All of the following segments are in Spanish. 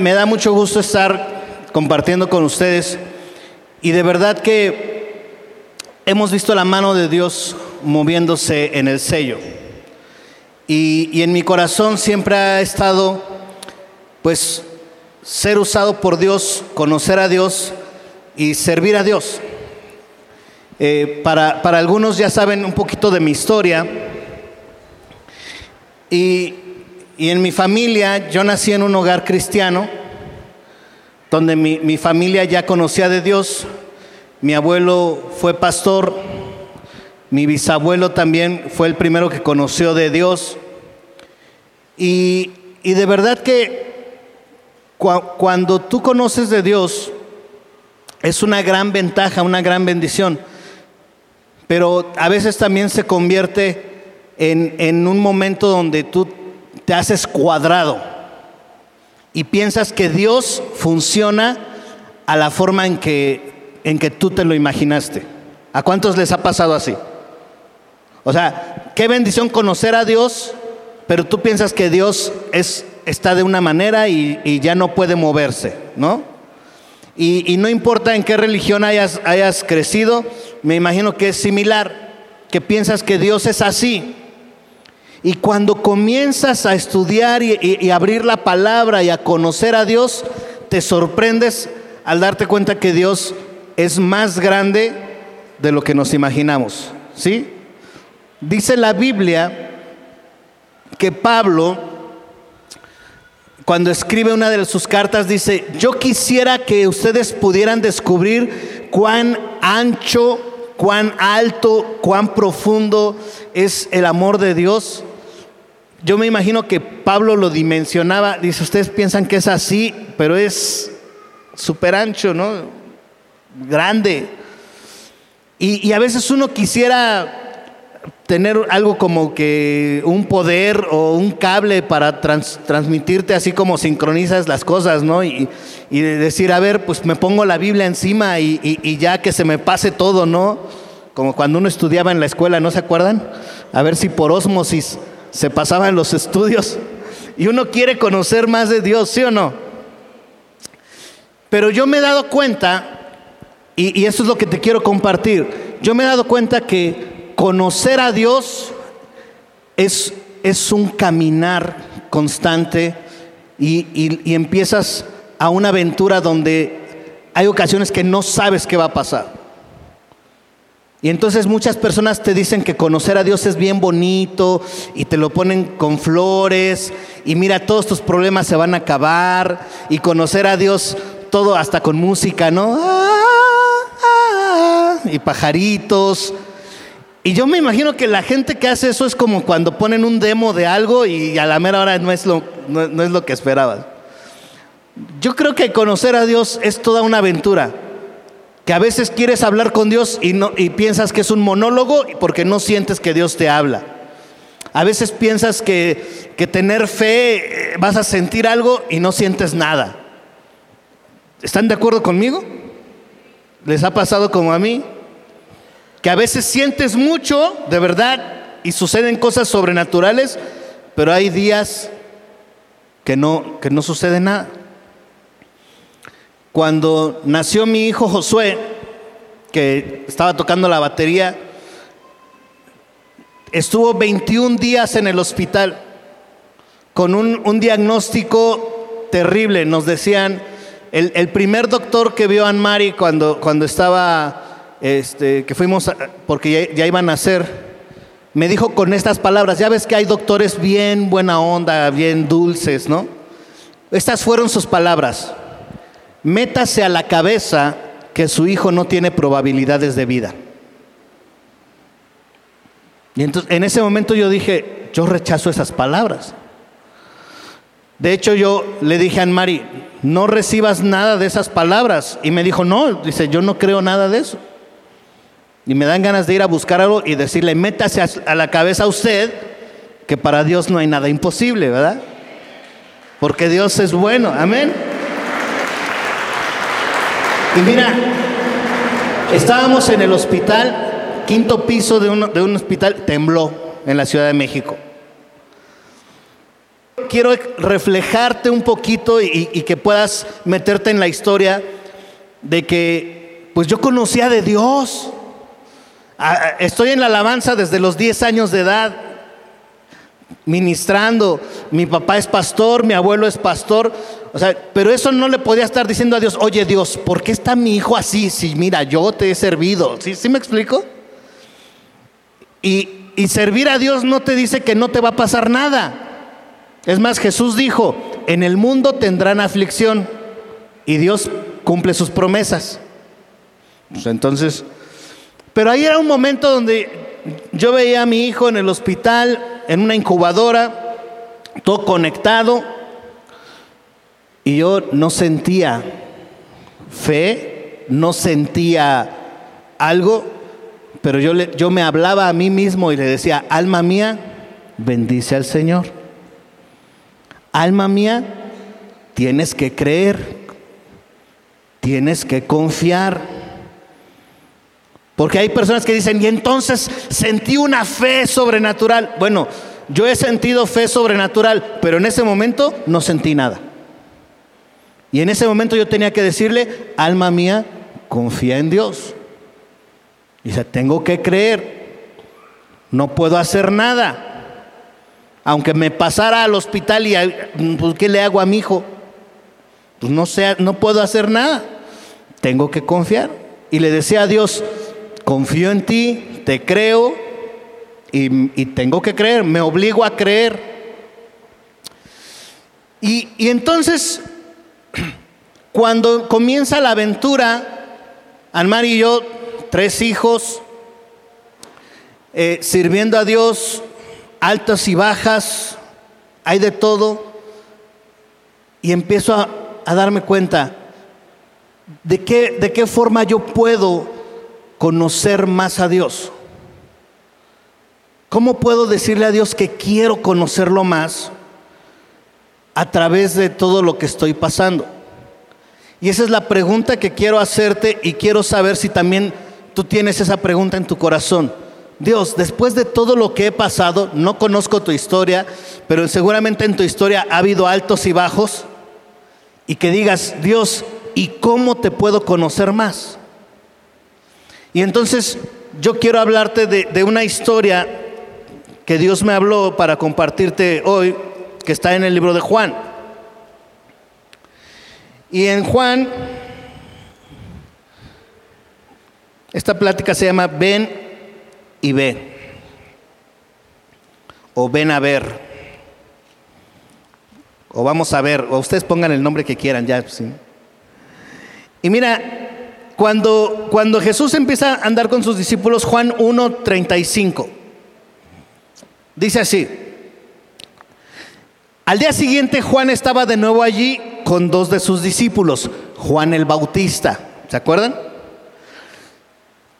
me da mucho gusto estar compartiendo con ustedes y de verdad que hemos visto la mano de Dios moviéndose en el sello. Y, y en mi corazón siempre ha estado, pues, ser usado por Dios, conocer a Dios y servir a Dios. Eh, para, para algunos ya saben un poquito de mi historia. Y, y en mi familia, yo nací en un hogar cristiano, donde mi, mi familia ya conocía de Dios. Mi abuelo fue pastor, mi bisabuelo también fue el primero que conoció de Dios. Y, y de verdad que cua- cuando tú conoces de Dios, es una gran ventaja, una gran bendición. Pero a veces también se convierte en, en un momento donde tú te haces cuadrado y piensas que Dios funciona a la forma en que, en que tú te lo imaginaste. ¿A cuántos les ha pasado así? O sea, qué bendición conocer a Dios, pero tú piensas que Dios es, está de una manera y, ya no puede moverse, ¿no? Y, y no importa en qué religión hayas, hayas crecido, me imagino que es similar, que piensas que Dios es así. Y cuando comienzas a estudiar y, abrir la palabra y a conocer a Dios, te sorprendes al darte cuenta que Dios es más grande de lo que nos imaginamos. ¿Sí? Dice la Biblia que Pablo, cuando escribe una de sus cartas, dice, yo quisiera que ustedes pudieran descubrir cuán ancho, cuán alto, cuán profundo es el amor de Dios. Yo me imagino que Pablo lo dimensionaba, dice, ustedes piensan que es así, pero es súper ancho, ¿no? Grande. Y, y a veces uno quisiera tener algo como que un poder o un cable para trans- transmitirte así como sincronizas las cosas, ¿no? Y, y de decir, a ver, pues me pongo la Biblia encima y, y- y ya que se me pase todo, ¿no? Como cuando uno estudiaba en la escuela, ¿no se acuerdan? A ver si por ósmosis se pasaban los estudios. Y uno quiere conocer más de Dios, ¿sí o no? Pero yo me he dado cuenta, y, y eso es lo que te quiero compartir, yo me he dado cuenta que conocer a Dios es, es un caminar constante y, y- y empiezas a una aventura donde hay ocasiones que no sabes qué va a pasar. Y entonces muchas personas te dicen que conocer a Dios es bien bonito y te lo ponen con flores y mira, todos tus problemas se van a acabar y conocer a Dios todo hasta con música, ¿no? Ah, ah, y pajaritos. Y yo me imagino que la gente que hace eso es como cuando ponen un demo de algo y a la mera hora no es lo, no, no es lo que esperabas. Yo creo que conocer a Dios es toda una aventura. A veces quieres hablar con Dios y, no, y piensas que es un monólogo porque no sientes que Dios te habla. A veces piensas que, que tener fe eh, vas a sentir algo y no sientes nada. ¿Están de acuerdo conmigo? ¿Les ha pasado como a mí? Que a veces sientes mucho, de verdad, y suceden cosas sobrenaturales, pero hay días que no, que no sucede nada. Cuando nació mi hijo Josué, que estaba tocando la batería, estuvo 21 días en el hospital con un, diagnóstico terrible. Nos decían, el, primer doctor que vio a Anne-Marie cuando, cuando estaba, este, que fuimos, porque ya, ya iban a nacer, me dijo con estas palabras, ya ves que hay doctores bien buena onda, bien dulces, ¿no? Estas fueron sus palabras. Métase a la cabeza que su hijo no tiene probabilidades de vida. Y entonces en ese momento yo dije, yo rechazo esas palabras. De hecho yo le dije a Anne-Marie, no recibas nada de esas palabras. Y me dijo, no, dice, yo no creo nada de eso. Y me dan ganas de ir a buscar algo y decirle, métase a la cabeza a usted que para Dios no hay nada imposible, ¿verdad? Porque Dios es bueno, amén. Y mira, estábamos en el hospital, quinto piso de un, de un hospital, tembló en la Ciudad de México. quiero reflejarte un poquito y, y que puedas meterte en la historia de que, pues yo conocía de Dios. Ah, estoy en la alabanza desde los 10 años de edad, ministrando. Mi papá es pastor, mi abuelo es pastor. O sea, pero eso no le podía estar diciendo a Dios, oye Dios, ¿por qué está mi hijo así? Si mira, yo te he servido. ¿Sí, ¿Sí me explico? Y, y servir a Dios no te dice que no te va a pasar nada. Es más, Jesús dijo, en el mundo tendrán aflicción y Dios cumple sus promesas. Pues entonces, pero ahí era un momento donde yo veía a mi hijo en el hospital, en una incubadora, todo conectado, y yo no sentía fe, no sentía algo, pero yo, le, yo me hablaba a mí mismo y le decía, alma mía, bendice al Señor. Alma mía, tienes que creer, tienes que confiar. Porque hay personas que dicen, y entonces sentí una fe sobrenatural. Bueno, yo he sentido fe sobrenatural, pero en ese momento no sentí nada. Y en ese momento yo tenía que decirle, alma mía, confía en Dios. Dice, tengo que creer, no puedo hacer nada. Aunque me pasara al hospital y, pues, ¿qué le hago a mi hijo? Pues no no puedo hacer nada. Tengo que confiar. Y le decía a Dios, confío en ti, te creo y, tengo que creer, me obligo a creer. Y, entonces, cuando comienza la aventura, Anmar y yo, tres hijos, eh, sirviendo a Dios, altas y bajas, hay de todo, y empiezo a, a darme cuenta de qué, de qué forma yo puedo conocer más a Dios? ¿Cómo puedo decirle a Dios que quiero conocerlo más a través de todo lo que estoy pasando? Y esa es la pregunta que quiero hacerte y quiero saber si también tú tienes esa pregunta en tu corazón. Dios, después de todo lo que he pasado, no conozco tu historia, pero seguramente en tu historia ha habido altos y bajos, y que digas, Dios, ¿y cómo te puedo conocer más? Y entonces yo quiero hablarte de, una historia que Dios me habló para compartirte hoy, que está en el libro de Juan. Y en Juan, esta plática se llama Ven y ve, o ven a ver, o vamos a ver, o ustedes pongan el nombre que quieran ya. Y mira, cuando, cuando Jesús empieza a andar con sus discípulos, Juan 1.35, dice así, al día siguiente Juan estaba de nuevo allí con dos de sus discípulos, Juan el Bautista, ¿se acuerdan?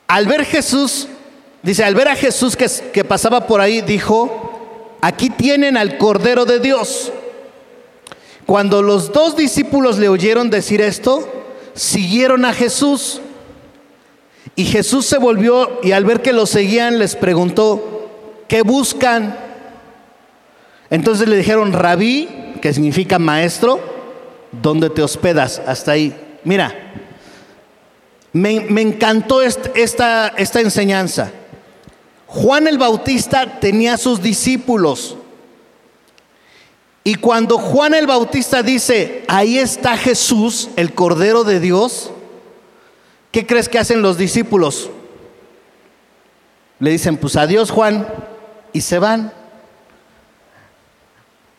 Al ver Jesús, dice, al ver a Jesús que, que pasaba por ahí, dijo, aquí tienen al Cordero de Dios. Cuando los dos discípulos le oyeron decir esto, siguieron a Jesús. Y Jesús se volvió y al ver que lo seguían les preguntó, ¿qué buscan? Entonces le dijeron, rabí, que significa maestro, ¿dónde te hospedas? Hasta ahí. Mira, me, encantó esta, esta enseñanza. Juan el Bautista tenía sus discípulos. Y cuando Juan el Bautista dice, ahí está Jesús, el Cordero de Dios, ¿qué crees que hacen los discípulos? Le dicen, pues adiós Juan, y se van.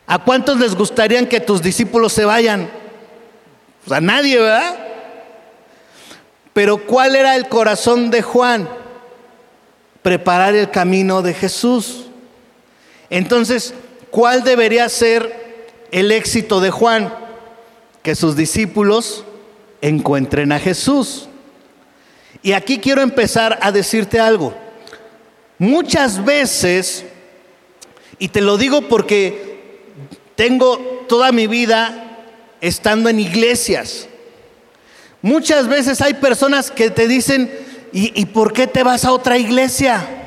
¿A cuántos les gustaría que tus discípulos se vayan? Pues a nadie, ¿verdad? Pero ¿cuál era el corazón de Juan? Preparar el camino de Jesús. Entonces, ¿Cuál debería ser el éxito de Juan? Que sus discípulos encuentren a Jesús. Y aquí quiero empezar a decirte algo. Muchas veces, y te lo digo porque tengo toda mi vida estando en iglesias, muchas veces hay personas que te dicen, ¿y, y por qué te vas a otra iglesia?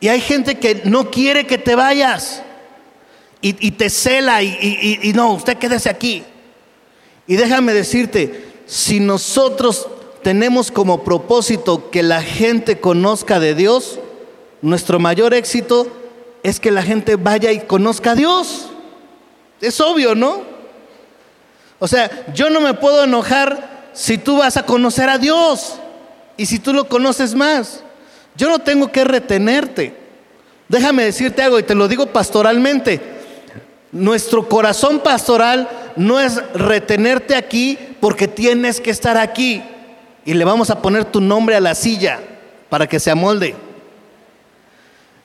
Y hay gente que no quiere que te vayas. y, te cela y, no, usted quédese aquí. Y déjame decirte, si nosotros tenemos como propósito que la gente conozca de Dios, nuestro mayor éxito es que la gente vaya y conozca a Dios. Es obvio, ¿no? O sea, yo no me puedo enojar si tú vas a conocer a Dios y si tú lo conoces más. Yo no tengo que retenerte. Déjame decirte algo y te lo digo pastoralmente. Nuestro corazón pastoral no es retenerte aquí porque tienes que estar aquí y le vamos a poner tu nombre a la silla para que se amolde.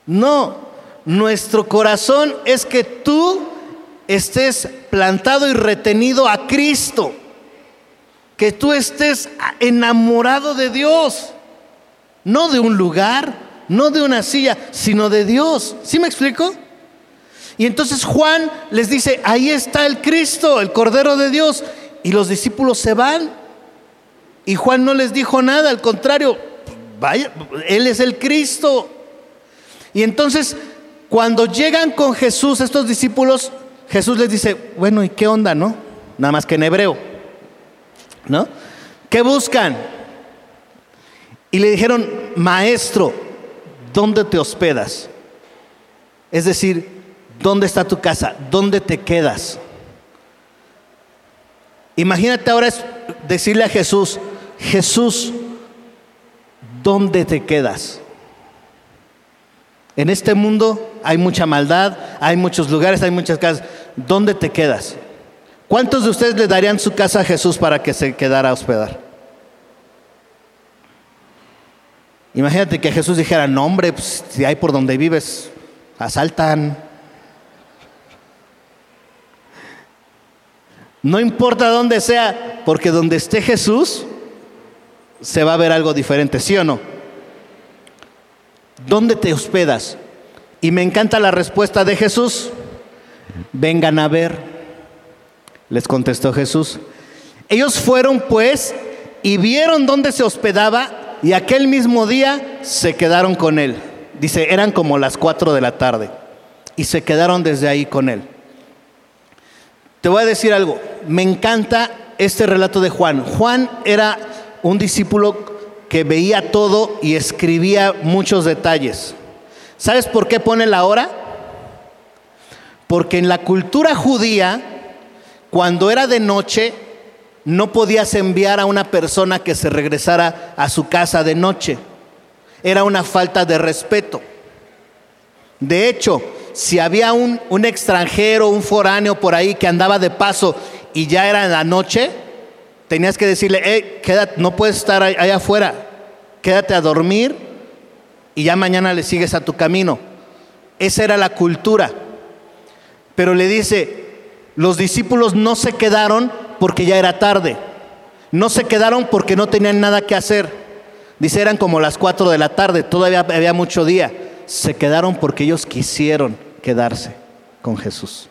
No, nuestro corazón es que tú estés plantado y retenido a Cristo, que tú estés enamorado de Dios, no de un lugar, no de una silla, sino de Dios. ¿Sí me explico? Y entonces Juan les dice, ahí está el Cristo, el Cordero de Dios, y los discípulos se van. Y Juan no les dijo nada, al contrario, vaya, Él es el Cristo. Y entonces, cuando llegan con Jesús estos discípulos, Jesús les dice, bueno, ¿y qué onda, no? Nada más que en hebreo, ¿no? ¿Qué buscan? Y le dijeron, maestro, ¿dónde te hospedas? Es decir, ¿dónde está tu casa? ¿Dónde te quedas? Imagínate ahora decirle a Jesús, Jesús, ¿dónde te quedas? En este mundo hay mucha maldad, hay muchos lugares, hay muchas casas. ¿Dónde te quedas? ¿Cuántos de ustedes le darían su casa a Jesús para que se quedara a hospedar? Imagínate que Jesús dijera, no hombre, pues, si hay por donde vives, asaltan. No importa dónde sea, porque donde esté Jesús, se va a ver algo diferente, ¿sí o no? ¿Dónde te hospedas? Y me encanta la respuesta de Jesús. Vengan a ver, les contestó Jesús. Ellos fueron pues y vieron dónde se hospedaba y aquel mismo día se quedaron con él. Dice, eran como las cuatro de la tarde y se quedaron desde ahí con él. Te voy a decir algo, me encanta este relato de Juan. Juan era un discípulo que veía todo y escribía muchos detalles. ¿Sabes por qué pone la hora? Porque en la cultura judía, cuando era de noche, no podías enviar a una persona que se regresara a su casa de noche. Era una falta de respeto. De hecho, si había un, un extranjero, un foráneo por ahí que andaba de paso y ya era la noche, Tenías que decirle, hey, quédate, no puedes estar allá afuera, quédate a dormir y ya mañana le sigues a tu camino. Esa era la cultura. Pero le dice, los discípulos no se quedaron porque ya era tarde. No se quedaron porque no tenían nada que hacer. Dice, eran como las cuatro de la tarde, todavía había mucho día. Se quedaron porque ellos quisieron quedarse con Jesús.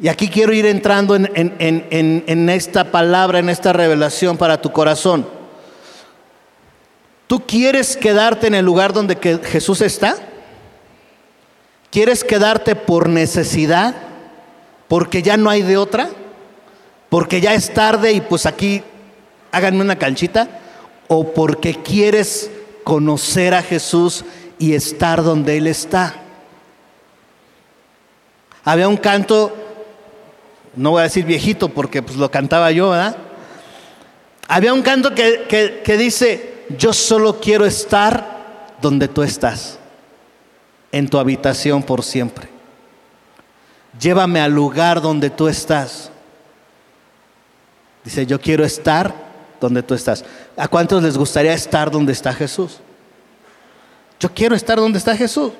Y aquí quiero ir entrando en, esta palabra, en esta revelación para tu corazón. ¿Tú quieres quedarte en el lugar donde Jesús está? ¿Quieres quedarte por necesidad? ¿Porque ya no hay de otra? ¿Porque ya es tarde y pues aquí háganme una canchita? ¿O porque quieres conocer a Jesús y estar donde Él está? Había un canto no voy a decir viejito porque pues lo cantaba yo, ¿verdad? Había un canto que, que dice, yo solo quiero estar donde tú estás, en tu habitación por siempre. Llévame al lugar donde tú estás. Dice, yo quiero estar donde tú estás. ¿A cuántos les gustaría estar donde está Jesús? Yo quiero estar donde está Jesús.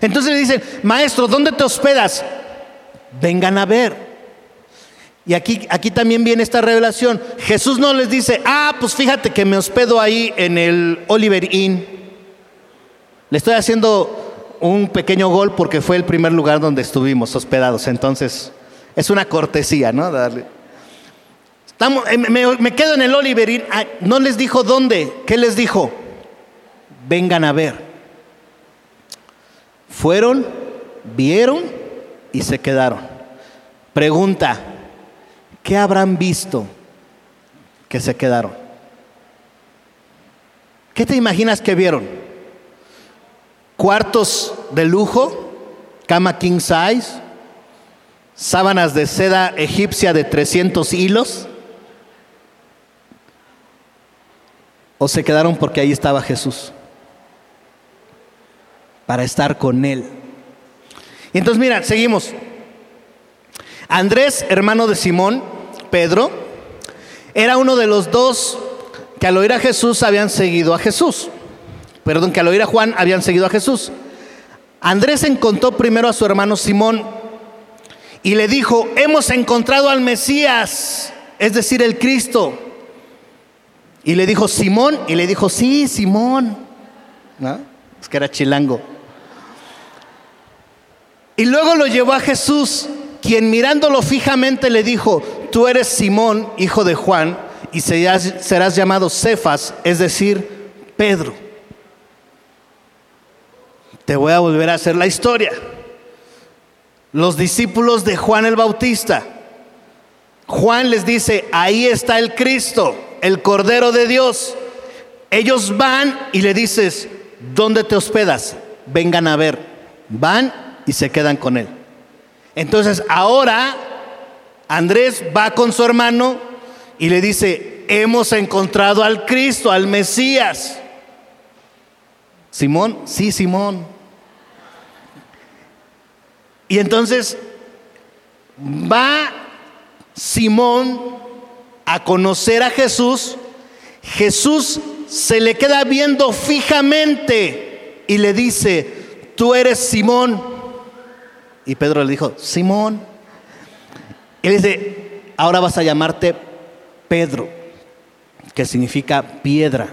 Entonces le dicen, maestro, ¿dónde te hospedas? Vengan a ver. Y aquí, aquí también viene esta revelación. Jesús no les dice, ah, pues fíjate que me hospedo ahí en el Oliver Inn. Le estoy haciendo un pequeño gol porque fue el primer lugar donde estuvimos hospedados. Entonces, es una cortesía, ¿no? Darle. Estamos, eh, me, me, quedo en el Oliver Inn. Ah, no les dijo dónde. ¿Qué les dijo? Vengan a ver. Fueron, vieron y se quedaron. Pregunta, ¿qué habrán visto que se quedaron? ¿Qué te imaginas que vieron? ¿Cuartos de lujo? ¿Cama king size? ¿Sábanas de seda egipcia de 300 hilos? ¿O se quedaron porque ahí estaba Jesús? Para estar con Él. Y entonces mira, seguimos. Andrés, hermano de Simón, Pedro, era uno de los dos que al oír a Jesús habían seguido a Jesús. Perdón, que al oír a Juan habían seguido a Jesús. Andrés encontró primero a su hermano Simón y le dijo, hemos encontrado al Mesías, es decir, el Cristo. Y le dijo, Simón, y le dijo, sí, Simón. ¿No? Es que era chilango. Y luego lo llevó a Jesús, quien mirándolo fijamente le dijo, tú eres Simón, hijo de Juan, y serás, llamado Cefas, es decir, Pedro. Te voy a volver a hacer la historia. Los discípulos de Juan el Bautista. Juan les dice, ahí está el Cristo, el Cordero de Dios. Ellos van y le dices, ¿dónde te hospedas? Vengan a ver. Van y se quedan con él. Entonces ahora Andrés va con su hermano y le dice, hemos encontrado al Cristo, al Mesías. Simón, sí, Simón. Y entonces va Simón a conocer a Jesús. Jesús se le queda viendo fijamente y le dice, tú eres Simón y Pedro le dijo, Simón. Él dice, ahora vas a llamarte Pedro, que significa piedra.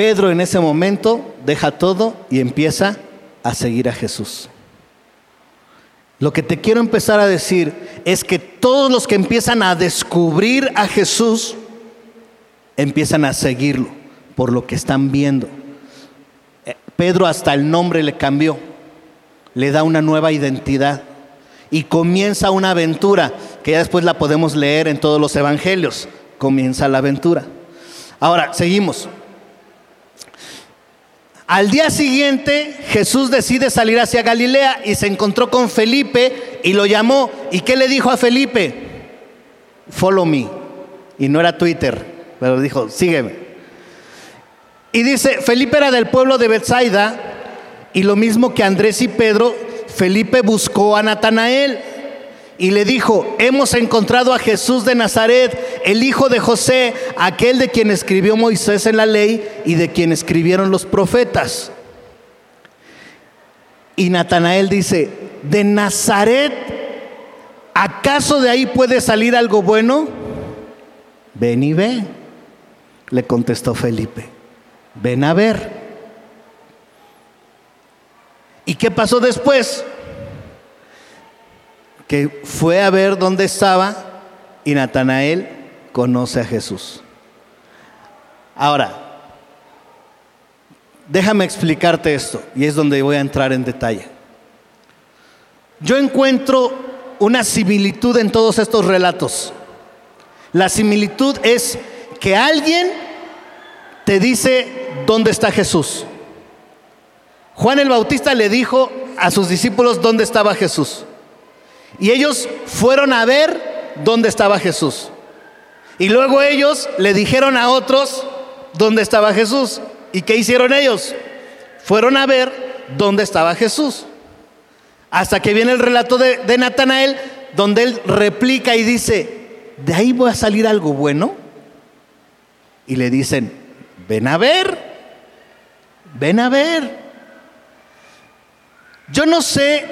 Pedro en ese momento deja todo y empieza a seguir a Jesús. Lo que te quiero empezar a decir es que todos los que empiezan a descubrir a Jesús empiezan a seguirlo por lo que están viendo. Pedro hasta el nombre le cambió, le da una nueva identidad y comienza una aventura que ya después la podemos leer en todos los evangelios. Comienza la aventura. Ahora, seguimos. Al día siguiente Jesús decide salir hacia Galilea y se encontró con Felipe y lo llamó. ¿Y qué le dijo a Felipe? Follow me. Y no era Twitter, pero dijo, sígueme. Y dice, Felipe era del pueblo de Bethsaida y lo mismo que Andrés y Pedro, Felipe buscó a Natanael y le dijo, hemos encontrado a Jesús de Nazaret, el hijo de José, aquel de quien escribió Moisés en la ley y de quien escribieron los profetas. Y Natanael dice, ¿de Nazaret acaso de ahí puede salir algo bueno? Ven y ve, le contestó Felipe ven a ver. ¿Y qué pasó después? Que fue a ver dónde estaba y Natanael conoce a Jesús. Ahora, déjame explicarte esto y es donde voy a entrar en detalle. Yo encuentro una similitud en todos estos relatos. La similitud es que alguien te dice ¿dónde está Jesús? Juan el Bautista le dijo a sus discípulos dónde estaba Jesús. Y ellos fueron a ver dónde estaba Jesús. Y luego ellos le dijeron a otros dónde estaba Jesús. ¿Y qué hicieron ellos? Fueron a ver dónde estaba Jesús. Hasta que viene el relato de, de Natanael, donde él replica y dice, ¿de ahí voy a salir algo bueno? Y le dicen, ven a ver. Ven a ver. Yo no sé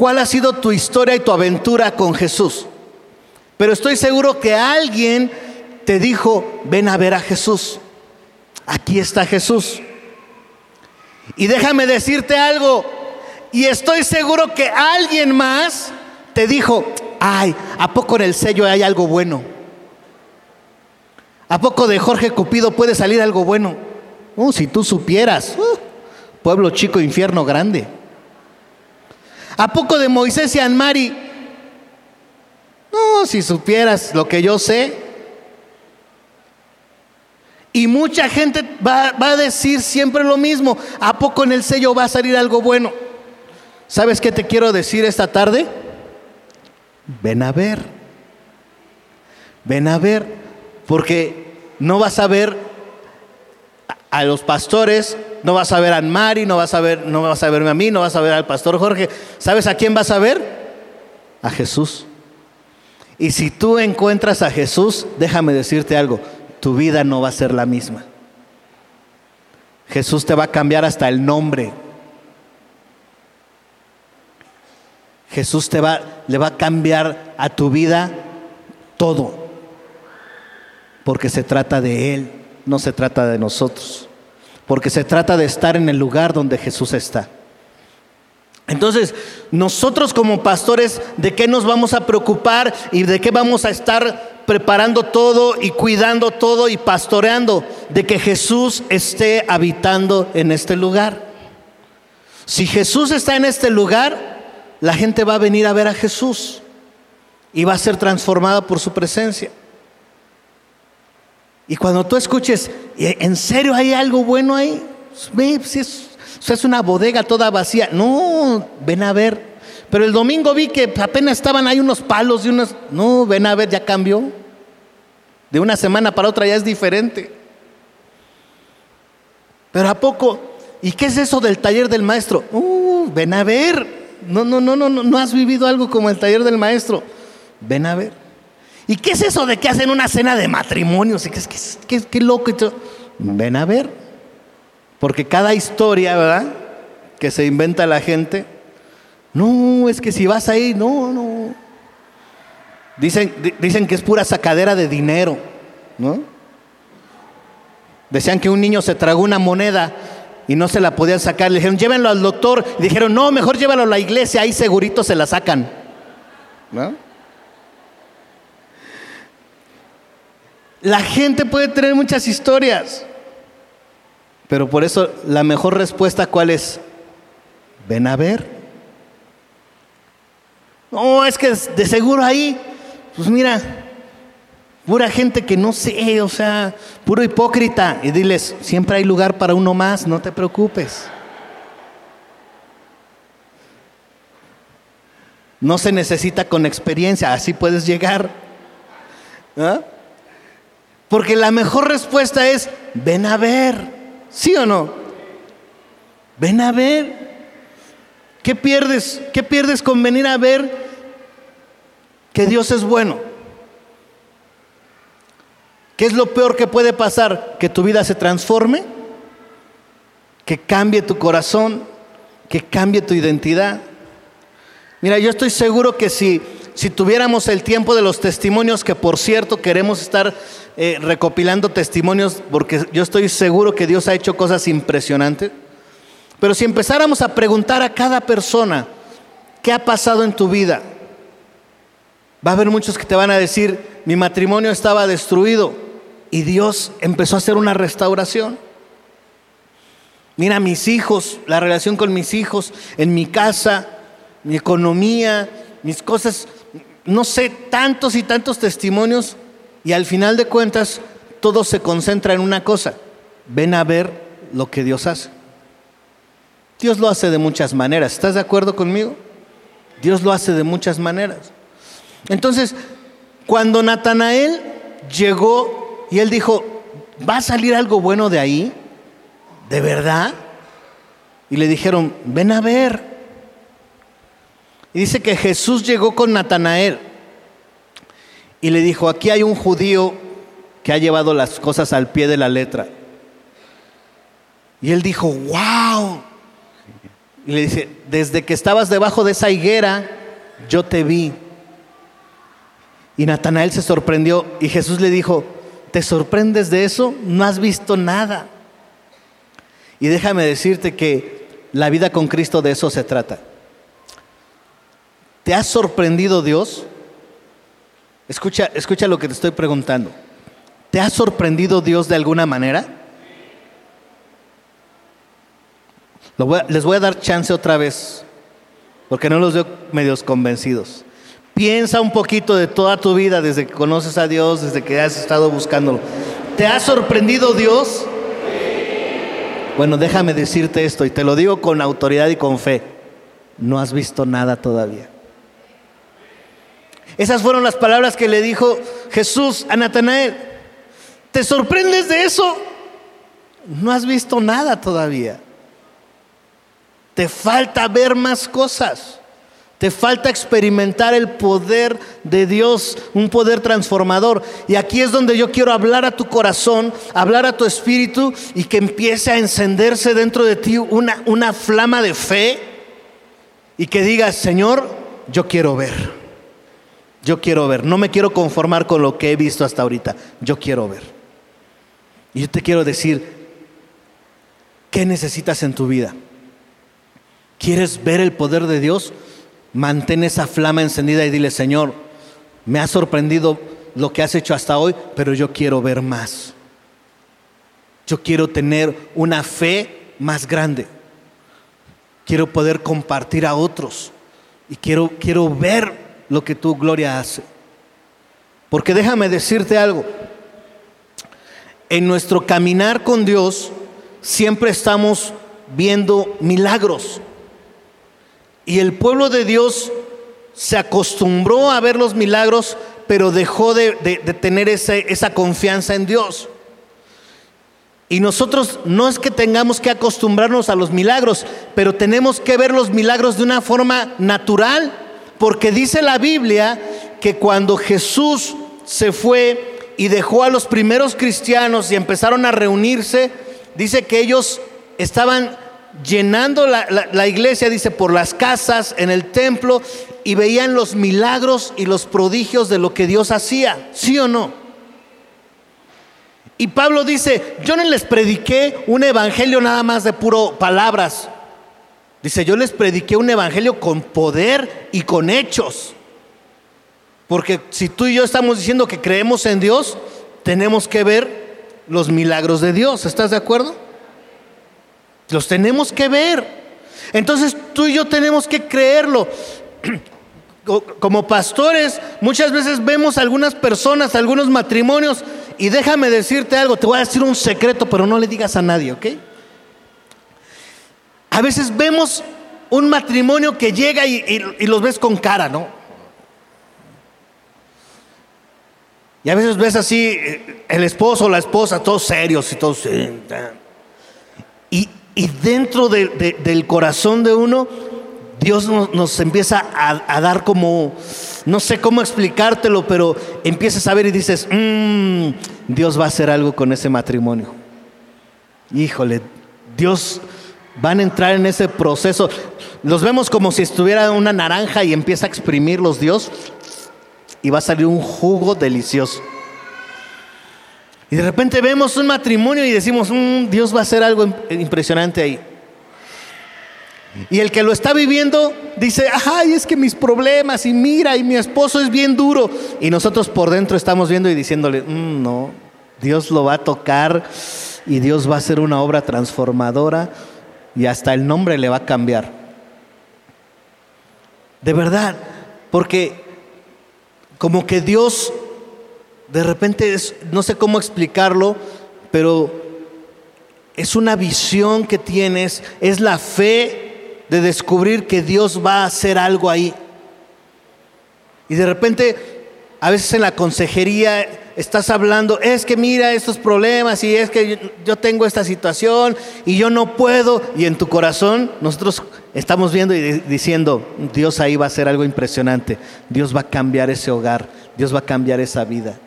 cuál ha sido tu historia y tu aventura con Jesús, pero estoy seguro que alguien te dijo, ven a ver a Jesús. Aquí está Jesús. Y déjame decirte algo, y estoy seguro que alguien más te dijo, ay, ¿a poco en el sello hay algo bueno? ¿A poco de Jorge Cupido puede salir algo bueno? Uh, si tú supieras, uh, Pueblo chico, infierno grande. ¿A poco de Moisés y Anmari? No, si supieras lo que yo sé. Y mucha gente va, va, a decir siempre lo mismo. ¿A poco en el sello va a salir algo bueno? ¿Sabes qué te quiero decir esta tarde? Ven a ver. Ven a ver. Porque no vas a ver a los pastores, no vas a ver a Anmari, no vas a ver, no vas a verme a mí, no vas a ver al pastor Jorge. ¿Sabes a quién vas a ver? A Jesús. Y si tú encuentras a Jesús, déjame decirte algo, tu vida no va a ser la misma. Jesús te va a cambiar hasta el nombre. Jesús te va, le va a cambiar a tu vida todo. Porque se trata de Él, no se trata de nosotros. Porque se trata de estar en el lugar donde Jesús está. Entonces, nosotros como pastores, ¿de qué nos vamos a preocupar y de qué vamos a estar preparando todo y cuidando todo y pastoreando? De que Jesús esté habitando en este lugar. Si Jesús está en este lugar, la gente va a venir a ver a Jesús y va a ser transformada por su presencia. Y cuando tú escuches, ¿en serio hay algo bueno ahí? Si es, es una bodega toda vacía. No, ven a ver. Pero el domingo vi que apenas estaban ahí unos palos y unos... No, ven a ver, ya cambió. De una semana para otra ya es diferente. Pero a poco, ¿y qué es eso del taller del maestro? Uh, ven a ver. No, no, no, no, no, has vivido algo como el taller del maestro. Ven a ver. ¿Y qué es eso de que hacen una cena de matrimonios? ¿Qué, qué, loco? Ven a ver. Porque cada historia, ¿verdad? Que se inventa la gente. No, es que si vas ahí, no, no. Dicen, dicen que es pura sacadera de dinero, ¿no? Decían que un niño se tragó una moneda y no se la podían sacar. Le dijeron, llévenlo al doctor. Y dijeron, no, mejor llévalo a la iglesia, ahí segurito se la sacan. La gente puede tener muchas historias, pero por eso la mejor respuesta, ¿cuál es? Ven a ver. No, es que de seguro ahí, pues mira, Pura gente que no sé, o sea, puro hipócrita. Y diles, siempre hay lugar para uno más, no te preocupes. No se necesita con experiencia, así puedes llegar. ¿Ah? Porque la mejor respuesta es, ven a ver, ¿sí o no? Ven a ver. ¿Qué pierdes? ¿Qué pierdes con venir a ver que Dios es bueno? ¿Qué es lo peor que puede pasar? Que tu vida se transforme, que cambie tu corazón, que cambie tu identidad. Mira, yo estoy seguro que si, si tuviéramos el tiempo de los testimonios, que por cierto queremos estar eh, recopilando testimonios, porque yo estoy seguro que Dios ha hecho cosas impresionantes, pero si empezáramos a preguntar a cada persona, ¿qué ha pasado en tu vida? Va a haber muchos que te van a decir, mi matrimonio estaba destruido y Dios empezó a hacer una restauración. Mira, mis hijos, la relación con mis hijos, en mi casa, mi economía, mis cosas, no sé, tantos y tantos testimonios. Y al final de cuentas, todo se concentra en una cosa. Ven a ver lo que Dios hace. Dios lo hace de muchas maneras. ¿Estás de acuerdo conmigo? Dios lo hace de muchas maneras. Entonces, cuando Natanael llegó y él dijo, ¿va a salir algo bueno de ahí? ¿De verdad? Y le dijeron, ven a ver. Y dice que Jesús llegó con Natanael y le dijo, aquí hay un judío que ha llevado las cosas al pie de la letra. Y él dijo, wow. Y le dice, desde que estabas debajo de esa higuera, yo te vi. Y Natanael se sorprendió y Jesús le dijo, ¿Te sorprendes de eso? No has visto nada. Y déjame decirte que la vida con Cristo de eso se trata. ¿Te ha sorprendido Dios? Escucha, escucha lo que te estoy preguntando. ¿Te ha sorprendido Dios de alguna manera? les voy a dar chance otra vez, porque no los veo medios convencidos. Piensa un poquito de toda tu vida desde que conoces a Dios, desde que has estado buscándolo. ¿Te ha sorprendido Dios? Bueno, déjame decirte esto y te lo digo con autoridad y con fe. No has visto nada todavía. Esas fueron las palabras que le dijo Jesús a Natanael. ¿Te sorprendes de eso? No has visto nada todavía. Te falta ver más cosas. Te falta experimentar el poder de Dios, un poder transformador. Y aquí es donde yo quiero hablar a tu corazón, hablar a tu espíritu y que empiece a encenderse dentro de ti una, una flama de fe y que digas, Señor, yo quiero ver. Yo quiero ver. No me quiero conformar con lo que he visto hasta ahorita. Yo quiero ver. Y yo te quiero decir, ¿qué necesitas en tu vida? ¿Quieres ver el poder de Dios? Mantén esa flama encendida y dile, Señor, me ha sorprendido lo que has hecho hasta hoy, pero yo quiero ver más. Yo quiero tener una fe más grande. Quiero poder compartir a otros. Y quiero, quiero ver lo que tu gloria hace. Porque déjame decirte algo. En nuestro caminar con Dios siempre estamos viendo milagros. Y el pueblo de Dios se acostumbró a ver los milagros, pero dejó de, tener esa confianza en Dios. Y nosotros no es que tengamos que acostumbrarnos a los milagros, pero tenemos que ver los milagros de una forma natural, porque dice la Biblia que cuando Jesús se fue y dejó a los primeros cristianos y empezaron a reunirse, dice que ellos estaban llenando la, iglesia, dice, por las casas, en el templo, y veían los milagros y los prodigios de lo que Dios hacía, ¿sí o no? Y Pablo dice, yo no les prediqué un evangelio nada más de puro palabras. Dice, yo les prediqué un evangelio con poder y con hechos. Porque si tú y yo estamos diciendo que creemos en Dios, tenemos que ver los milagros de Dios. ¿Estás de acuerdo? Los tenemos que ver. Entonces tú y yo tenemos que creerlo. Como pastores, muchas veces vemos algunas personas, algunos matrimonios, y déjame decirte algo, te voy a decir un secreto, pero no le digas a nadie, ¿ok? A veces vemos un matrimonio que llega y, los ves con cara, ¿no? Y a veces ves así eh, el esposo o la esposa, todos serios y todos... Y, y dentro del corazón de uno, Dios nos, empieza a, dar como, no sé cómo explicártelo, pero empiezas a ver y dices, mmm, Dios va a hacer algo con ese matrimonio. Híjole, Dios van a entrar en ese proceso. Los vemos como si estuviera una naranja y empieza a exprimirlos Dios y va a salir un jugo delicioso. Y de repente vemos un matrimonio y decimos, mm, Dios va a hacer algo impresionante ahí. Y el que lo está viviendo dice, ay, es que mis problemas y mira, y mi esposo es bien duro. Y nosotros por dentro estamos viendo y diciéndole, mm, no, Dios lo va a tocar y Dios va a hacer una obra transformadora y hasta el nombre le va a cambiar. De verdad, porque como que Dios de repente es, no sé cómo explicarlo, pero es una visión que tienes, es la fe de descubrir que Dios va a hacer algo ahí. Y de repente, a veces en la consejería estás hablando, es que mira estos problemas y es que yo tengo esta situación y yo no puedo. Y en tu corazón nosotros estamos viendo y diciendo, Dios ahí va a hacer algo impresionante. Dios va a cambiar ese hogar, Dios va a cambiar esa vida.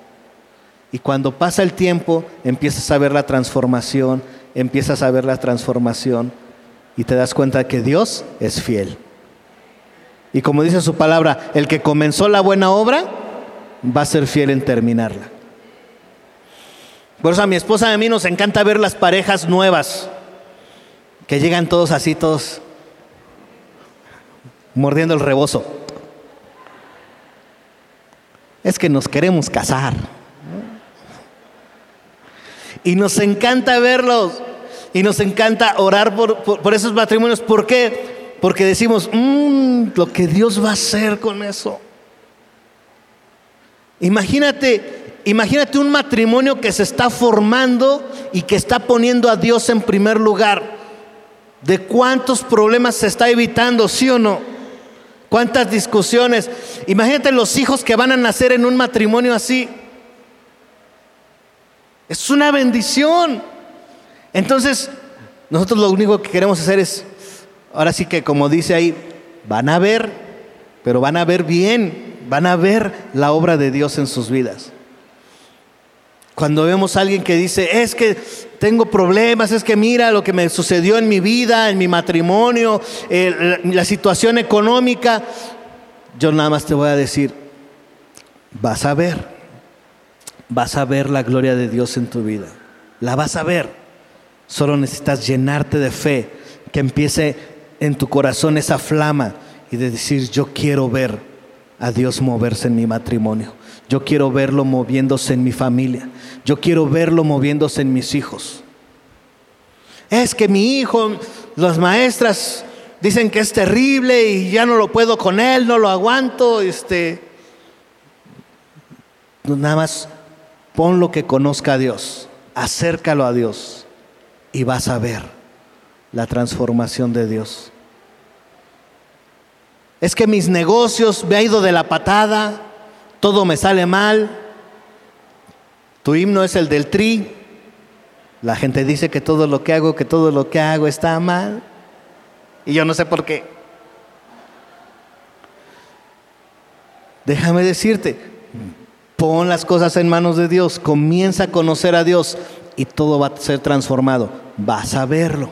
Y cuando pasa el tiempo, empiezas a ver la transformación, empiezas a ver la transformación y te das cuenta que Dios es fiel. Y como dice su palabra, el que comenzó la buena obra va a ser fiel en terminarla. Por eso a mi esposa y a mí nos encanta ver las parejas nuevas, que llegan todos así, todos mordiendo el rebozo. Es que nos queremos casar. Y nos encanta verlos. y nos encanta orar por, esos matrimonios. ¿Por qué? Porque decimos, mmm, lo que Dios va a hacer con eso. Imagínate, imagínate un matrimonio que se está formando y que está poniendo a Dios en primer lugar. ¿De cuántos problemas se está evitando, sí o no? ¿Cuántas discusiones? Imagínate los hijos que van a nacer en un matrimonio así. Es una bendición. Entonces, nosotros lo único que queremos hacer es, ahora sí que como dice ahí, van a ver, pero van a ver bien, van a ver la obra de Dios en sus vidas. Cuando vemos a alguien que dice, es que tengo problemas, es que mira lo que me sucedió en mi vida, en mi matrimonio, eh, la situación económica, yo nada más te voy a decir, vas a ver, vas a ver la gloria de Dios en tu vida, la vas a ver. Solo necesitas llenarte de fe, que empiece en tu corazón esa flama y de decir, yo quiero ver a Dios moverse en mi matrimonio. Yo quiero verlo moviéndose en mi familia. Yo quiero verlo moviéndose en mis hijos. Es que mi hijo, las maestras dicen que es terrible y ya no lo puedo con él, no lo aguanto. Este, pues nada más pon lo que conozca a Dios, acércalo a Dios y vas a ver la transformación de Dios. Es que mis negocios me ha ido de la patada, todo me sale mal. Tu himno es el del tri. La gente dice que todo lo que hago, que todo lo que hago está mal. Y yo no sé por qué. Déjame decirte, pon las cosas en manos de Dios, comienza a conocer a Dios y todo va a ser transformado. Vas a verlo,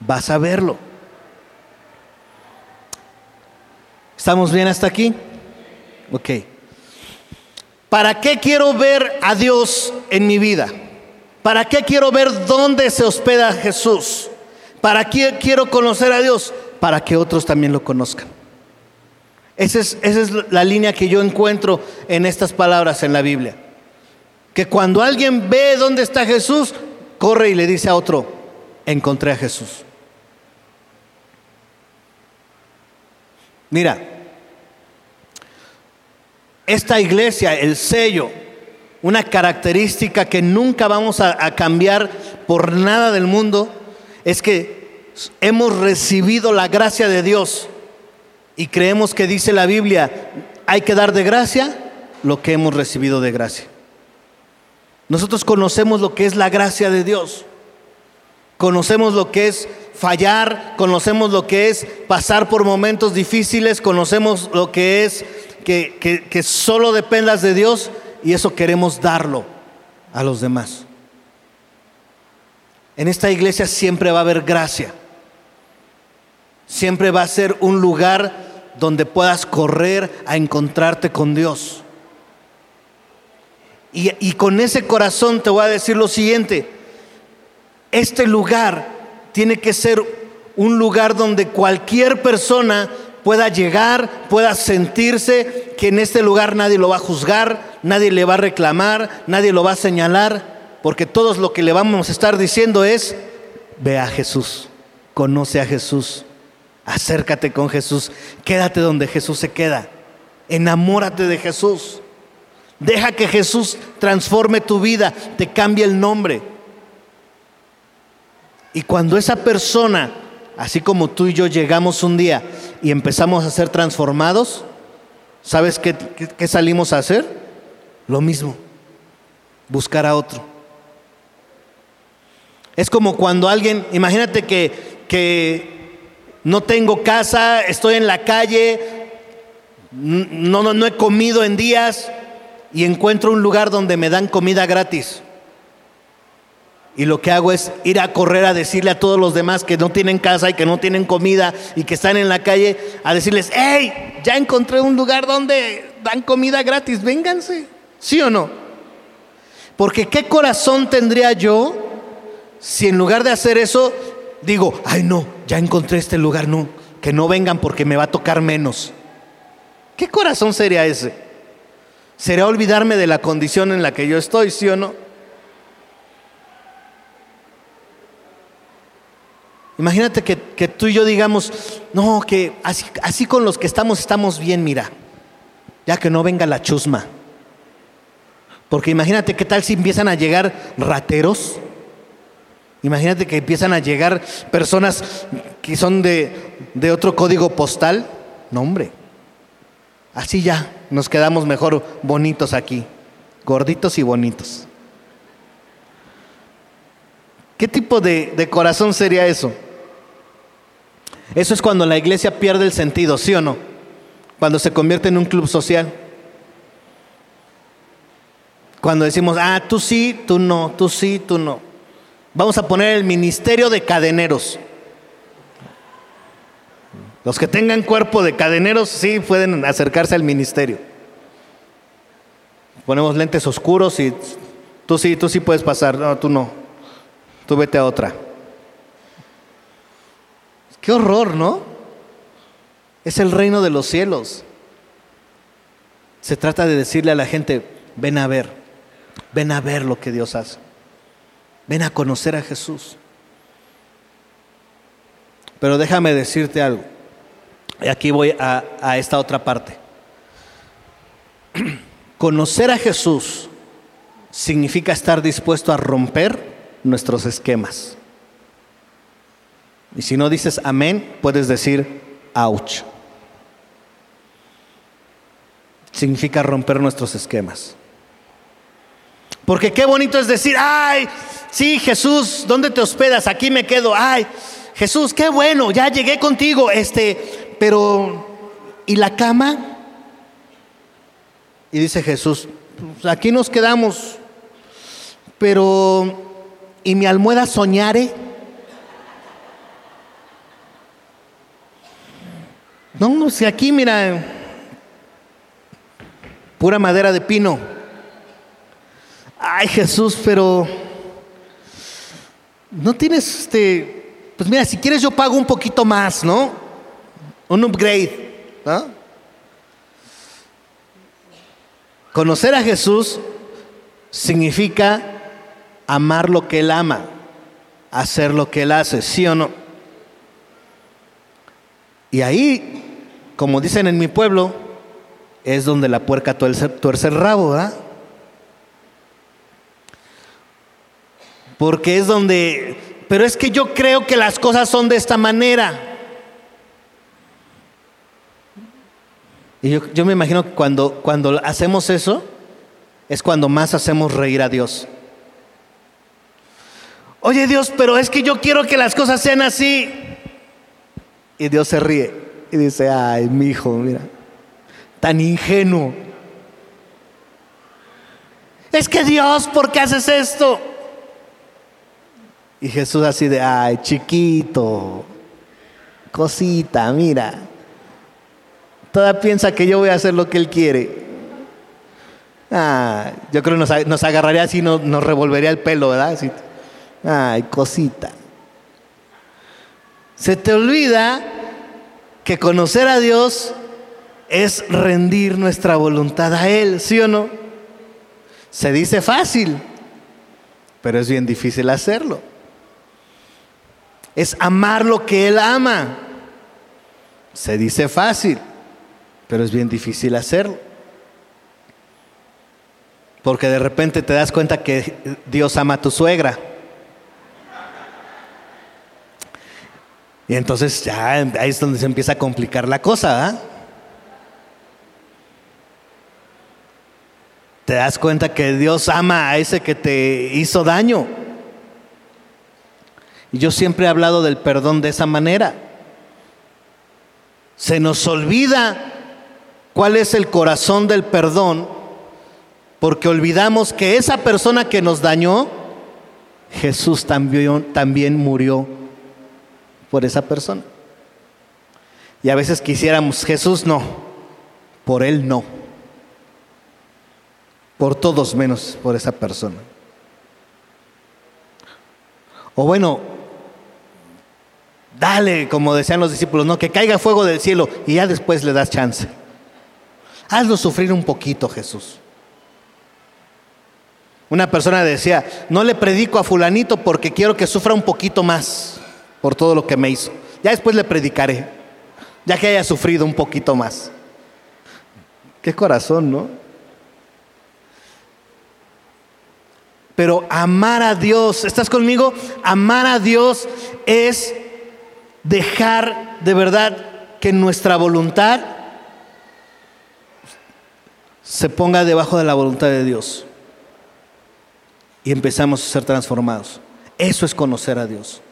vas a verlo. ¿Estamos bien hasta aquí? Ok. ¿Para qué quiero ver a Dios en mi vida? ¿Para qué quiero ver dónde se hospeda Jesús? ¿Para qué quiero conocer a Dios? Para que otros también lo conozcan. Esa es, esa es la línea que yo encuentro en estas palabras en la Biblia. Que cuando alguien ve dónde está Jesús, corre y le dice a otro, encontré a Jesús. Mira, esta iglesia, el sello, una característica que nunca vamos a, cambiar por nada del mundo, es que hemos recibido la gracia de Dios y creemos que dice la Biblia, hay que dar de gracia lo que hemos recibido de gracia. Nosotros conocemos lo que es la gracia de Dios, conocemos lo que es fallar, conocemos lo que es pasar por momentos difíciles, conocemos lo que es que, solo dependas de Dios y eso queremos darlo a los demás. En esta iglesia siempre va a haber gracia. Siempre va a ser un lugar donde puedas correr a encontrarte con Dios. Y, y, con ese corazón te voy a decir lo siguiente. Este lugar tiene que ser un lugar donde cualquier persona pueda llegar, pueda sentirse que en este lugar nadie lo va a juzgar, nadie le va a reclamar, nadie lo va a señalar, porque todos lo que le vamos a estar diciendo es, ve a Jesús, conoce a Jesús, acércate con Jesús, quédate donde Jesús se queda, enamórate de Jesús, deja que Jesús transforme tu vida, te cambie el nombre. Y cuando esa persona así como tú y yo llegamos un día y empezamos a ser transformados, ¿sabes qué, salimos a hacer? Lo mismo, buscar a otro. Es como cuando alguien, imagínate que, que no tengo casa, estoy en la calle, no, no, no he comido en días y encuentro un lugar donde me dan comida gratis. Y lo que hago es ir a correr a decirle a todos los demás que no tienen casa y que no tienen comida y que están en la calle, a decirles, hey, ya encontré un lugar donde dan comida gratis, vénganse. ¿Sí o no? Porque qué corazón tendría yo si en lugar de hacer eso digo, ay no, ya encontré este lugar, no, que no vengan porque me va a tocar menos. ¿Qué corazón sería ese? ¿Sería olvidarme de la condición en la que yo estoy, sí o no? Imagínate que, que tú y yo digamos, no, que así, así con los que estamos estamos bien, mira, ya que no venga la chusma. Porque imagínate qué tal si empiezan a llegar rateros. Imagínate que empiezan a llegar personas que son de, de otro código postal. No, hombre. Así ya nos quedamos mejor bonitos aquí. Gorditos y bonitos. ¿Qué tipo de, corazón sería eso? Eso es cuando la iglesia pierde el sentido, ¿sí o no? Cuando se convierte en un club social. Cuando decimos, ah, tú sí, tú no, tú sí, tú no. Vamos a poner el ministerio de cadeneros. Los que tengan cuerpo de cadeneros sí pueden acercarse al ministerio. Ponemos lentes oscuros y tú sí, tú sí puedes pasar, no, tú no. Tú vete a otra. Qué horror, ¿no? Es el reino de los cielos. Se trata de decirle a la gente, ven a ver. Ven a ver lo que Dios hace. Ven a conocer a Jesús. Pero déjame decirte algo. Y aquí voy a, a esta otra parte. Conocer a Jesús significa estar dispuesto a romper nuestros esquemas. Y si no dices amén, puedes decir ouch. Significa romper nuestros esquemas. Porque qué bonito es decir, ay, sí, Jesús, ¿dónde te hospedas? Aquí me quedo. Ay, Jesús, qué bueno, ya llegué contigo. Este, pero, ¿y la cama? Y dice Jesús, pues aquí nos quedamos. Pero, ¿y mi almohada soñare? No, si aquí, mira, pura madera de pino ay Jesús, pero no tienes este, pues mira, si quieres yo pago un poquito más, ¿no? Un upgrade, ¿no? Conocer a Jesús significa amar lo que Él ama, hacer lo que Él hace, ¿sí o no? Y ahí, como dicen en mi pueblo, es donde la puerca tuerce el rabo, ¿verdad? Porque es donde, pero es que yo creo que las cosas son de esta manera. Y yo, me imagino que cuando, cuando hacemos eso, es cuando más hacemos reír a Dios. Oye Dios, pero es que yo quiero que las cosas sean así. Y Dios se ríe y dice, ay, mi hijo, mira, tan ingenuo. Es que Dios, ¿por qué haces esto? Y Jesús así de, ay, chiquito, cosita, mira. Toda piensa que yo voy a hacer lo que Él quiere. Ah, yo creo que nos, agarraría así, nos, nos revolvería el pelo, ¿verdad? Ay, cosita. Se te olvida que conocer a Dios es rendir nuestra voluntad a Él, ¿sí o no? Se dice fácil, pero es bien difícil hacerlo es amar lo que Él ama. Se dice fácil, pero es bien difícil hacerlo. Porque de repente te das cuenta que Dios ama a tu suegra. Y entonces ya ahí es donde se empieza a complicar la cosa. Te das cuenta que Dios ama a ese que te hizo daño. Y yo siempre he hablado del perdón de esa manera. Se nos olvida cuál es el corazón del perdón porque olvidamos que esa persona que nos dañó, Jesús también, también murió por esa persona. Y a veces quisiéramos, Jesús no, por Él no, por todos menos por esa persona. O bueno, Dale, como decían los discípulos, no, que caiga fuego del cielo y ya después le das chance. Hazlo sufrir un poquito, Jesús. Una persona decía, no le predico a fulanito porque quiero que sufra un poquito más. Por todo lo que me hizo. Ya después le predicaré, ya que haya sufrido un poquito más. Qué corazón, ¿no? Pero amar a Dios, ¿estás conmigo? Amar a Dios es dejar de verdad que nuestra voluntad se ponga debajo de la voluntad de Dios y empezamos a ser transformados. Eso es conocer a Dios.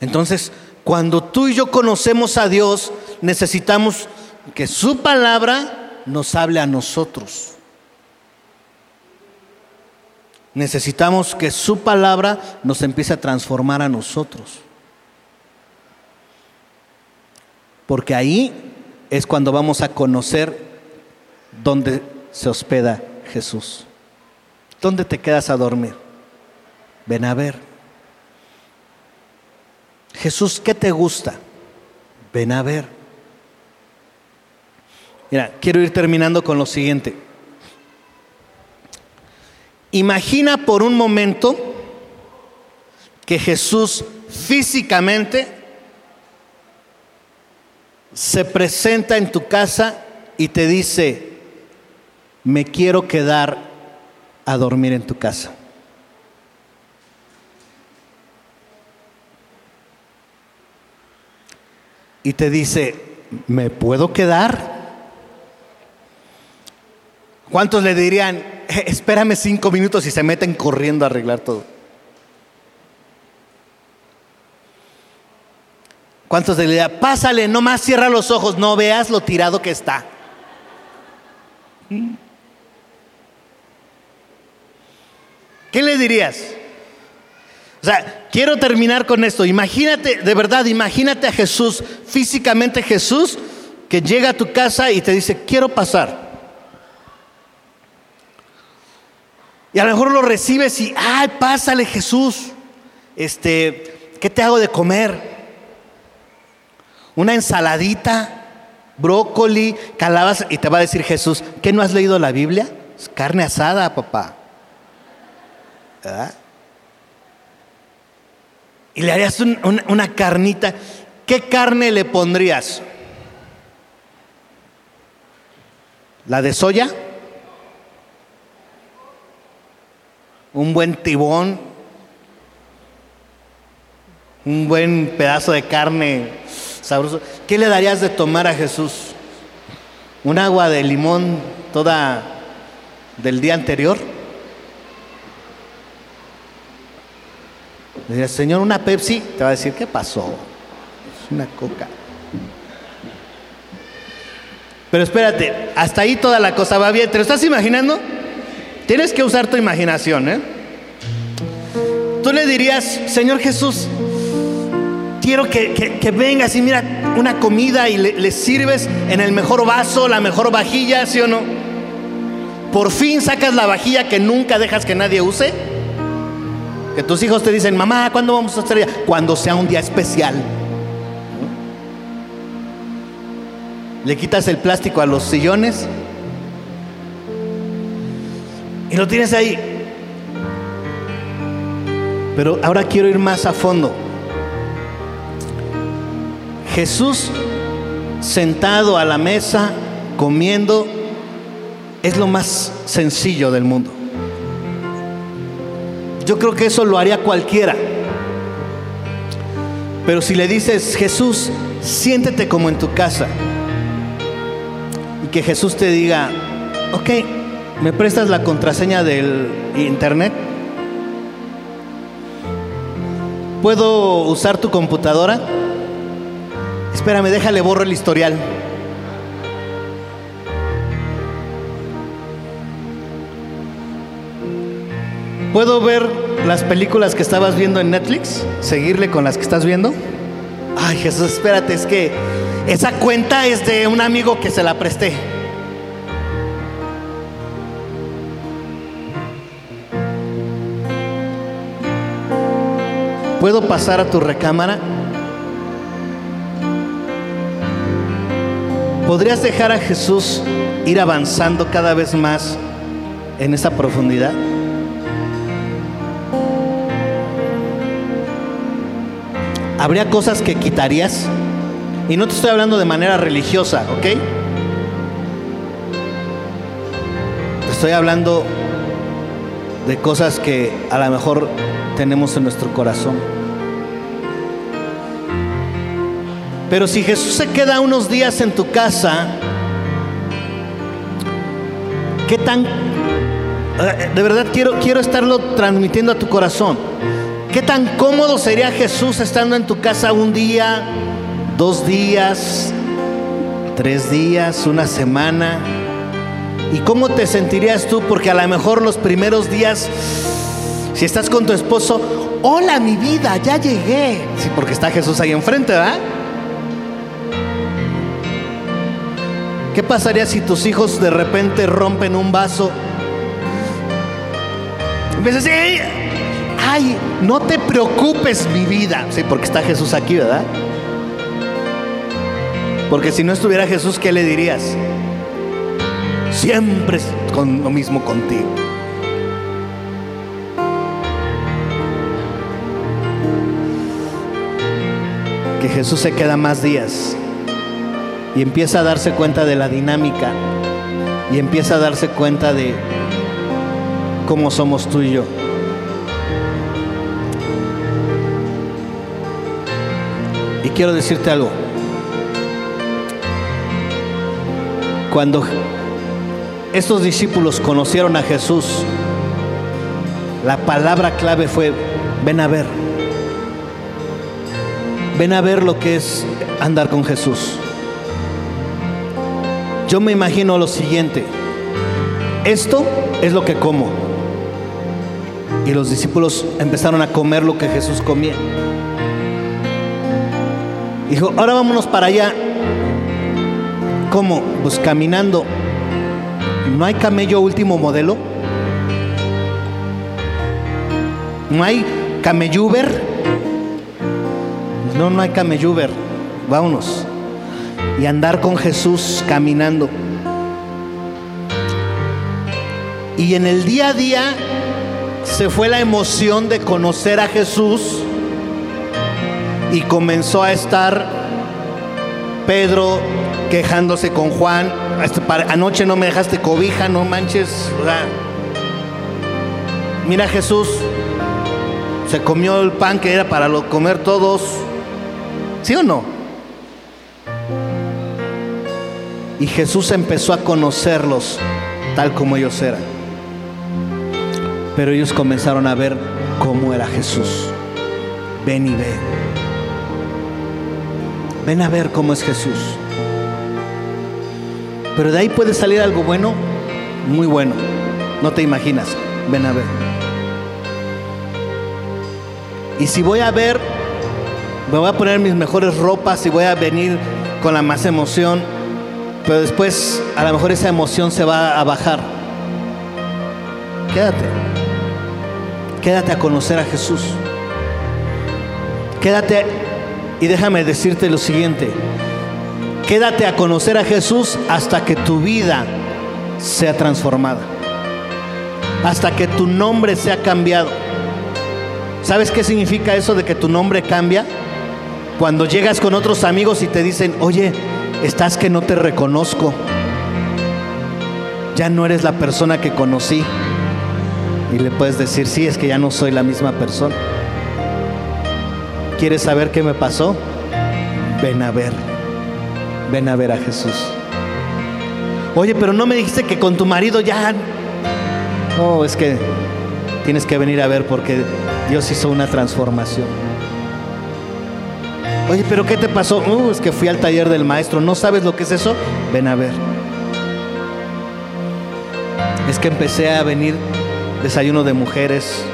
Entonces, cuando tú y yo conocemos a Dios, necesitamos que su palabra nos hable a nosotros. Necesitamos que su palabra nos empiece a transformar a nosotros. Porque ahí es cuando vamos a conocer dónde se hospeda Jesús. ¿Dónde te quedas a dormir? Ven a ver. Jesús, ¿qué te gusta? Ven a ver. Mira, quiero ir terminando con lo siguiente. Imagina por un momento que Jesús físicamente se presenta en tu casa y te dice, me quiero quedar a dormir en tu casa. Y te dice, ¿me puedo quedar? ¿Cuántos le dirían, eh, espérame cinco minutos y se meten corriendo a arreglar todo? ¿Cuántos le dirían, pásale, nomás cierra los ojos, no veas lo tirado que está? ¿Qué le dirías? Sea, quiero terminar con esto. Imagínate, de verdad, imagínate a Jesús, físicamente Jesús, que llega a tu casa y te dice, quiero pasar. Y a lo mejor lo recibes y, ay, pásale Jesús. Este, ¿qué te hago de comer? Una ensaladita, brócoli, calabaza. Y te va a decir Jesús, ¿qué no has leído la Biblia? Es carne asada, papá. Y le harías una carnita. ¿Qué carne le pondrías? ¿La de soya? un buen tibón, un buen pedazo de carne sabroso. ¿Qué le darías de tomar a Jesús? ¿Un agua de limón toda del día anterior? Le dirías, Señor, una Pepsi. Te va a decir, ¿qué pasó? Es una coca. Pero espérate, hasta ahí toda la cosa va bien. ¿Te lo estás imaginando? Tienes que usar tu imaginación, ¿eh? Tú le dirías, Señor Jesús, quiero que, vengas y mira una comida y le, le, sirves en el mejor vaso, la mejor vajilla, ¿sí o no? Por fin sacas la vajilla que nunca dejas que nadie use. Que tus hijos te dicen, mamá, ¿cuándo vamos a estar allá? Cuando sea un día especial. Le quitas el plástico a los sillones y lo tienes ahí. Pero ahora quiero ir más a fondo. Jesús sentado a la mesa, comiendo, es lo más sencillo del mundo. Yo creo que eso lo haría cualquiera. Pero si le dices, Jesús, siéntete como en tu casa, y que Jesús te diga, ok, ¿Me prestas la contraseña del internet? ¿Puedo usar tu computadora? Espérame, déjale borro el historial. ¿Puedo ver las películas que estabas viendo en Netflix? ¿Seguirle con las que estás viendo? Ay, Jesús, espérate, es que esa cuenta es de un amigo que se la presté. ¿Puedo pasar a tu recámara? ¿Podrías dejar a Jesús ir avanzando cada vez más en esa profundidad? ¿Habría cosas que quitarías? Y no te estoy hablando de manera religiosa, ¿ok? Te estoy hablando de cosas que a lo mejor tenemos en nuestro corazón. Pero si Jesús se queda unos días en tu casa, ¿qué tan... eh, De verdad quiero, quiero estarlo transmitiendo a tu corazón. ¿Qué tan cómodo sería Jesús estando en tu casa un día, dos días, tres días, una semana? ¿Y cómo te sentirías tú? Porque a lo mejor los primeros días, si estás con tu esposo, hola mi vida, ya llegué. Sí, porque está Jesús ahí enfrente, ¿verdad? ¿Qué pasaría si tus hijos de repente rompen un vaso? Empiezas decir, ay, no te preocupes mi vida. Sí, porque está Jesús aquí, ¿verdad? Porque si no estuviera Jesús, ¿qué le dirías? Siempre con lo mismo contigo. Que Jesús se queda más días y empieza a darse cuenta de la dinámica y empieza a darse cuenta de cómo somos tú y yo. Quiero decirte algo. Cuando estos discípulos conocieron a Jesús, la palabra clave fue, ven a ver. Ven a ver lo que es andar con Jesús. Yo me imagino lo siguiente. Esto es lo que como. Y los discípulos empezaron a comer lo que Jesús comía. Dijo, ahora vámonos para allá. ¿Cómo? Pues caminando. ¿No hay camello último modelo? ¿No hay camelluber? No, no hay camelluber. Vámonos. Y andar con Jesús caminando. Y en el día a día se fue la emoción de conocer a Jesús y comenzó a estar Pedro quejándose con Juan. Anoche no me dejaste cobija, no manches. Mira Jesús, se comió el pan que era para comer todos. ¿Sí o no? Y Jesús empezó a conocerlos tal como ellos eran. Pero ellos comenzaron a ver cómo era Jesús. Ven y ve. Ven a ver cómo es Jesús. Pero de ahí puede salir algo bueno, muy bueno. No te imaginas. Ven a ver. Y si voy a ver, me voy a poner mis mejores ropas y voy a venir con la más emoción, pero después a lo mejor esa emoción se va a bajar. Quédate. Quédate a conocer a Jesús. Quédate y déjame decirte lo siguiente. Quédate a conocer a Jesús hasta que tu vida sea transformada. Hasta que tu nombre sea cambiado. ¿Sabes qué significa eso de que tu nombre cambia? Cuando llegas con otros amigos y te dicen, oye, estás que no te reconozco. Ya no eres la persona que conocí. Y le puedes decir, sí, es que ya no soy la misma persona. ¿Quieres saber qué me pasó? Ven a ver. Ven a ver a Jesús. Oye, pero no me dijiste que con tu marido ya... Oh, es que tienes que venir a ver porque Dios hizo una transformación. Oye, pero ¿qué te pasó? Uh, es que fui al taller del maestro. ¿No sabes lo que es eso? Ven a ver. Es que empecé a venir desayuno de mujeres,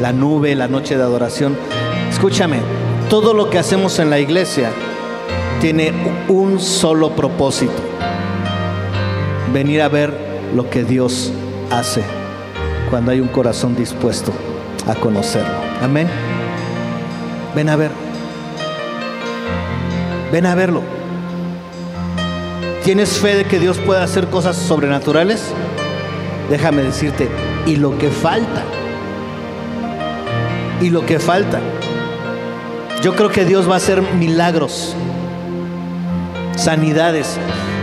la nube, la noche de adoración. Escúchame, todo lo que hacemos en la iglesia tiene un solo propósito. Venir a ver lo que Dios hace cuando hay un corazón dispuesto a conocerlo. Amén. Ven a ver. Ven a verlo. ¿Tienes fe de que Dios pueda hacer cosas sobrenaturales? Déjame decirte, y lo que falta, y lo que falta. yo creo que Dios va a hacer milagros, sanidades.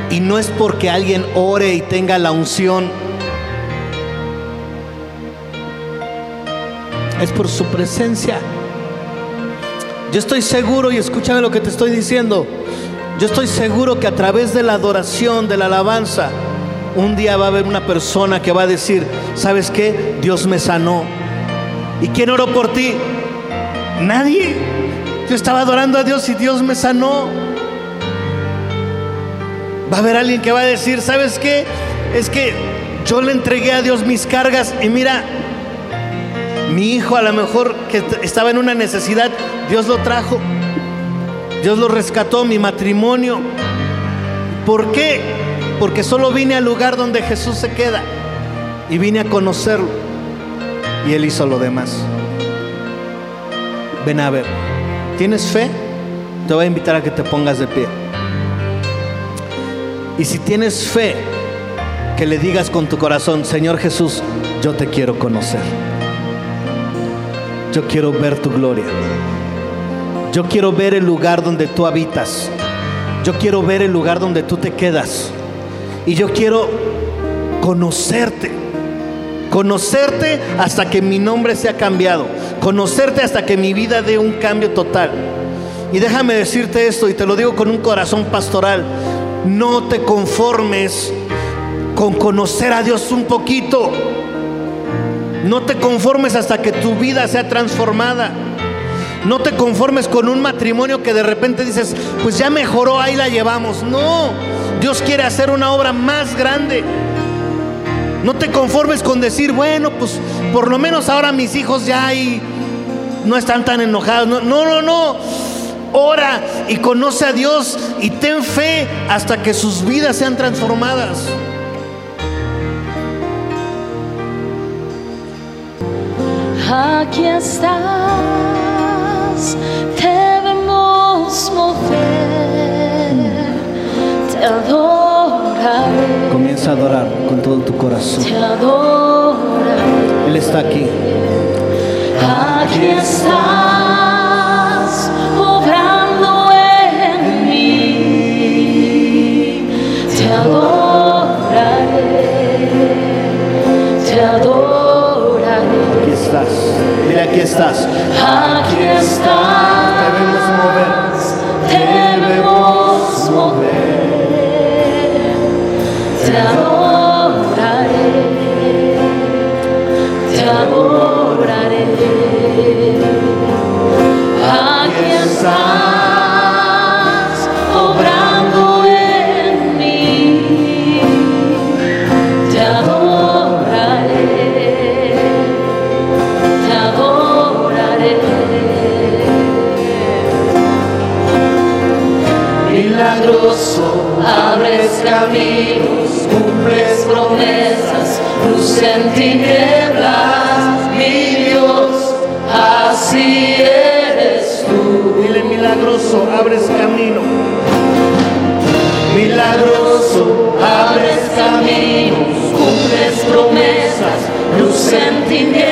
Y no es porque alguien ore y tenga la unción. Es por su presencia. Yo estoy seguro, y escúchame lo que te estoy diciendo, yo estoy seguro que a través de la adoración, de la alabanza, un día va a haber una persona que va a decir, ¿sabes qué? Dios me sanó. ¿Y quién oró por ti? Nadie. Yo estaba adorando a Dios y Dios me sanó. Va a haber alguien que va a decir, ¿sabes qué? Es que yo le entregué a Dios mis cargas y mira, mi hijo a lo mejor que estaba en una necesidad, Dios lo trajo. Dios lo rescató, mi matrimonio. ¿Por qué? Porque solo vine al lugar donde Jesús se queda y vine a conocerlo. Y Él hizo lo demás. Ven a ver, ¿tienes fe? Te voy a invitar a que te pongas de pie. Y si tienes fe, que le digas con tu corazón, Señor Jesús, yo te quiero conocer. Yo quiero ver tu gloria. Yo quiero ver el lugar donde tú habitas. Yo quiero ver el lugar donde tú te quedas. Y yo quiero conocerte. Conocerte hasta que mi nombre sea cambiado. Conocerte hasta que mi vida dé un cambio total. Y déjame decirte esto, y te lo digo con un corazón pastoral. No te conformes con conocer a Dios un poquito. No te conformes hasta que tu vida sea transformada. No te conformes con un matrimonio que de repente dices, pues ya mejoró, ahí la llevamos. No, Dios quiere hacer una obra más grande. No te conformes con decir, bueno, pues por lo menos ahora mis hijos ya ahí no están tan enojados. No, no, no, no. Ora y conoce a Dios y ten fe hasta que sus vidas sean transformadas. Aquí estás, te vemos mover, te adoraré. Adorar con todo tu corazón. Él está aquí. Aquí estás, obrando en mí. Te adoraré, te adoraré. Aquí estás. Dile, aquí estás. Aquí estás, caminos, cumples promesas, luz en tinieblas, mi Dios, así eres tú. Dile milagroso, abres camino. Milagroso, abres caminos, cumples promesas, luz en tinieblas.